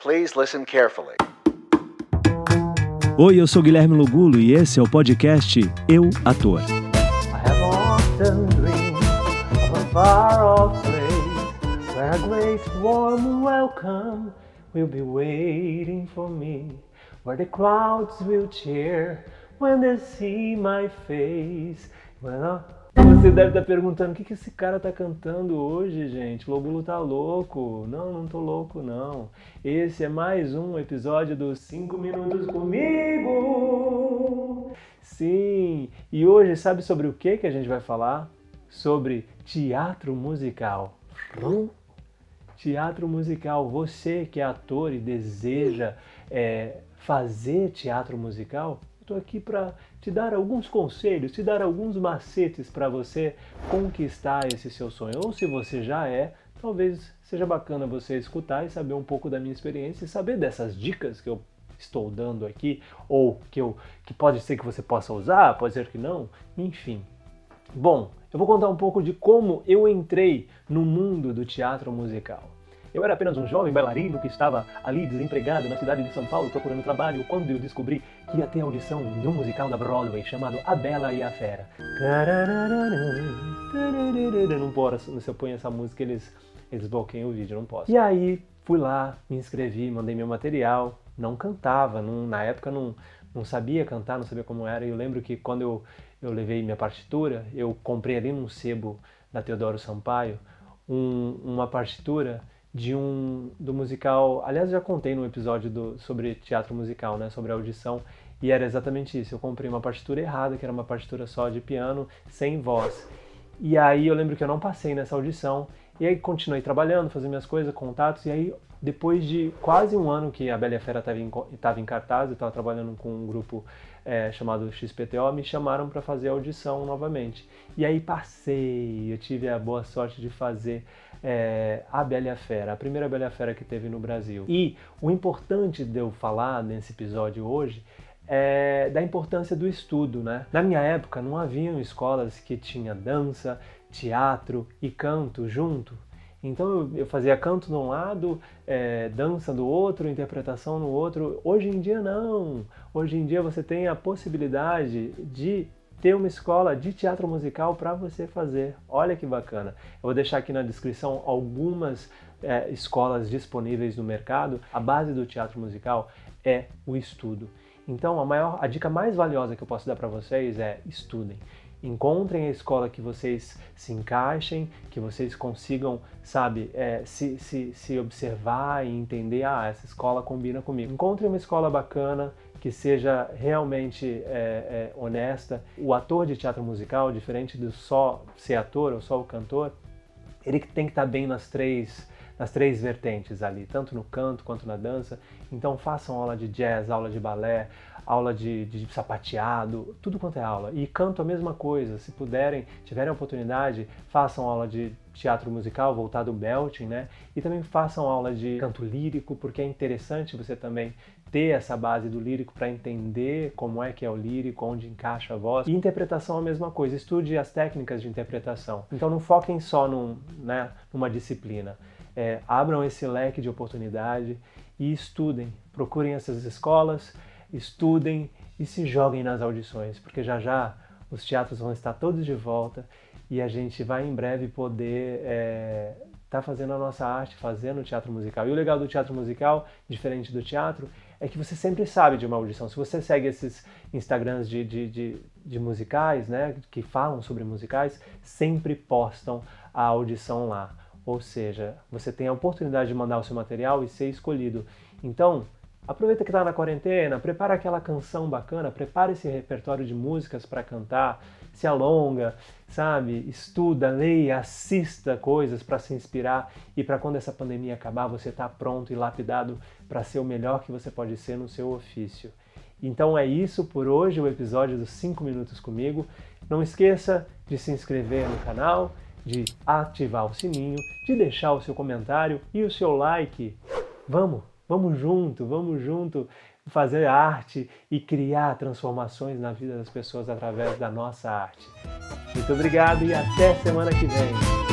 Please listen carefully. Oi, eu sou Guilherme Lugulo e esse é o podcast Eu Ator. I have often dreamed of a far off place Você deve estar perguntando o que, que esse cara tá cantando hoje, gente. Lobulo tá louco. Não, não tô louco, não. Esse é mais um episódio dos 5 Minutos Comigo. Sim, e hoje sabe sobre o que, que a gente vai falar? Sobre teatro musical. Teatro musical. Você que é ator e deseja é, fazer teatro musical, estou aqui para te dar alguns conselhos, te dar alguns macetes para você conquistar esse seu sonho. Ou se você já é, talvez seja bacana você escutar e saber um pouco da minha experiência e saber dessas dicas que eu estou dando aqui, ou que, eu, que pode ser que você possa usar, pode ser que não, enfim. Bom, eu vou contar um pouco de como eu entrei no mundo do teatro musical. Eu era apenas um jovem bailarino que estava ali desempregado na cidade de São Paulo procurando trabalho quando eu descobri que ia ter audição de um musical da Broadway chamado A Bela e a Fera. Não posso, se eu ponho essa música eles, eles bloqueiam o vídeo, não posso. E aí fui lá, me inscrevi, mandei meu material, não cantava, não, na época não, não sabia cantar, não sabia como era. E eu lembro que quando eu, eu levei minha partitura, eu comprei ali num sebo da Teodoro Sampaio um, uma partitura de um do musical. Aliás, já contei no episódio do, sobre teatro musical, né, sobre audição, e era exatamente isso. Eu comprei uma partitura errada, que era uma partitura só de piano, sem voz. E aí eu lembro que eu não passei nessa audição, e aí continuei trabalhando, fazendo minhas coisas, contatos, e aí depois de quase um ano que a Bela e a Fera estava em, em cartaz, eu estava trabalhando com um grupo é, chamado XPTO, me chamaram para fazer a audição novamente. E aí passei, eu tive a boa sorte de fazer é, a Bela e a Fera, a primeira Bela e a Fera que teve no Brasil. E o importante de eu falar nesse episódio hoje é da importância do estudo, né? Na minha época não haviam escolas que tinha dança, teatro e canto junto. Então eu fazia canto de um lado, é, dança do outro, interpretação no outro. Hoje em dia não. Hoje em dia você tem a possibilidade de ter uma escola de teatro musical para você fazer. Olha que bacana. Eu vou deixar aqui na descrição algumas é, escolas disponíveis no mercado. A base do teatro musical é o estudo. Então, a maior, a dica mais valiosa que eu posso dar para vocês é estudem. Encontrem a escola que vocês se encaixem, que vocês consigam, sabe, é, se, se, se observar e entender, ah, essa escola combina comigo. Encontrem uma escola bacana, que seja realmente é, é, honesta. O ator de teatro musical, diferente do só ser ator ou só o cantor, ele tem que estar bem nas três, nas três vertentes ali, tanto no canto quanto na dança. Então façam aula de jazz, aula de balé, aula de, de sapateado, tudo quanto é aula. E canto a mesma coisa. Se puderem, tiverem oportunidade, façam aula de teatro musical voltado ao belting, né? E também façam aula de canto lírico, porque é interessante você também ter essa base do lírico para entender como é que é o lírico, onde encaixa a voz. E interpretação é a mesma coisa, estude as técnicas de interpretação. Então não foquem só num, né, numa disciplina. É, abram esse leque de oportunidade e estudem. Procurem essas escolas, estudem e se joguem nas audições, porque já já os teatros vão estar todos de volta e a gente vai em breve poder estar é, tá fazendo a nossa arte, fazendo teatro musical. E o legal do teatro musical, diferente do teatro, é que você sempre sabe de uma audição. Se você segue esses Instagrams de, de, de, de musicais, né, que falam sobre musicais, sempre postam a audição lá. Ou seja, você tem a oportunidade de mandar o seu material e ser escolhido. Então, Aproveita que está na quarentena, prepara aquela canção bacana, prepara esse repertório de músicas para cantar, se alonga, sabe? Estuda, leia, assista coisas para se inspirar e para quando essa pandemia acabar você estar tá pronto e lapidado para ser o melhor que você pode ser no seu ofício. Então é isso por hoje, o episódio dos 5 minutos comigo. Não esqueça de se inscrever no canal, de ativar o sininho, de deixar o seu comentário e o seu like. Vamos! Vamos junto, vamos junto fazer arte e criar transformações na vida das pessoas através da nossa arte. Muito obrigado e até semana que vem.